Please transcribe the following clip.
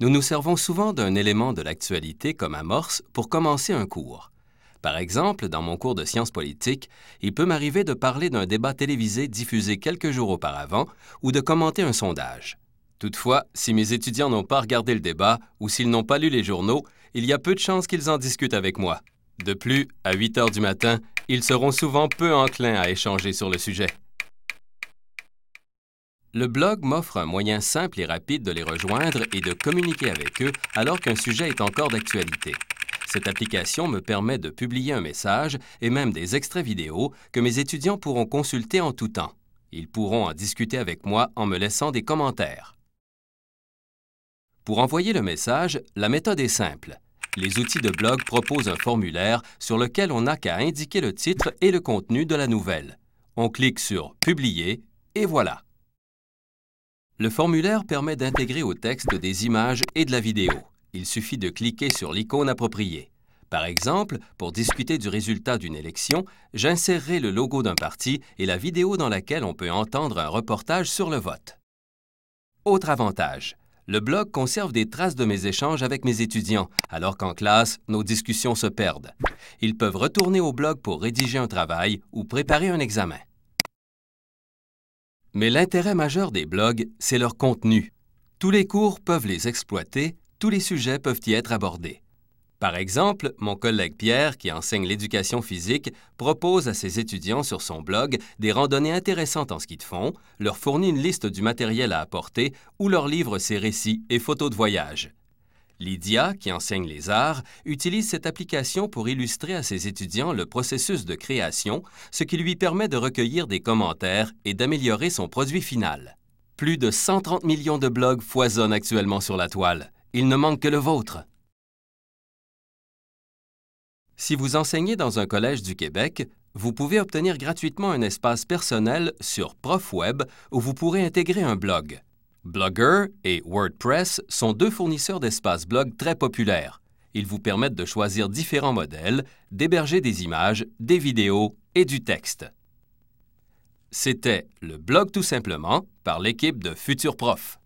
Nous nous servons souvent d'un élément de l'actualité comme amorce pour commencer un cours. Par exemple, dans mon cours de sciences politiques, il peut m'arriver de parler d'un débat télévisé diffusé quelques jours auparavant ou de commenter un sondage. Toutefois, si mes étudiants n'ont pas regardé le débat ou s'ils n'ont pas lu les journaux, il y a peu de chances qu'ils en discutent avec moi. De plus, à 8 heures du matin, ils seront souvent peu enclins à échanger sur le sujet. Le blog m'offre un moyen simple et rapide de les rejoindre et de communiquer avec eux alors qu'un sujet est encore d'actualité. Cette application me permet de publier un message et même des extraits vidéo que mes étudiants pourront consulter en tout temps. Ils pourront en discuter avec moi en me laissant des commentaires. Pour envoyer le message, la méthode est simple. Les outils de blog proposent un formulaire sur lequel on n'a qu'à indiquer le titre et le contenu de la nouvelle. On clique sur Publier et voilà. Le formulaire permet d'intégrer au texte des images et de la vidéo. Il suffit de cliquer sur l'icône appropriée. Par exemple, pour discuter du résultat d'une élection, j'insérerai le logo d'un parti et la vidéo dans laquelle on peut entendre un reportage sur le vote. Autre avantage, le blog conserve des traces de mes échanges avec mes étudiants, alors qu'en classe, nos discussions se perdent. Ils peuvent retourner au blog pour rédiger un travail ou préparer un examen. Mais l'intérêt majeur des blogs, c'est leur contenu. Tous les cours peuvent les exploiter, tous les sujets peuvent y être abordés. Par exemple, mon collègue Pierre, qui enseigne l'éducation physique, propose à ses étudiants sur son blog des randonnées intéressantes en ski de fond, leur fournit une liste du matériel à apporter ou leur livre ses récits et photos de voyage. Lydia, qui enseigne les arts, utilise cette application pour illustrer à ses étudiants le processus de création, ce qui lui permet de recueillir des commentaires et d'améliorer son produit final. Plus de 130 millions de blogs foisonnent actuellement sur la toile. Il ne manque que le vôtre. Si vous enseignez dans un collège du Québec, vous pouvez obtenir gratuitement un espace personnel sur ProfWeb où vous pourrez intégrer un blog. Blogger et WordPress sont deux fournisseurs d'espaces blog très populaires. Ils vous permettent de choisir différents modèles, d'héberger des images, des vidéos et du texte. C'était le blog tout simplement par l'équipe de Futur Prof.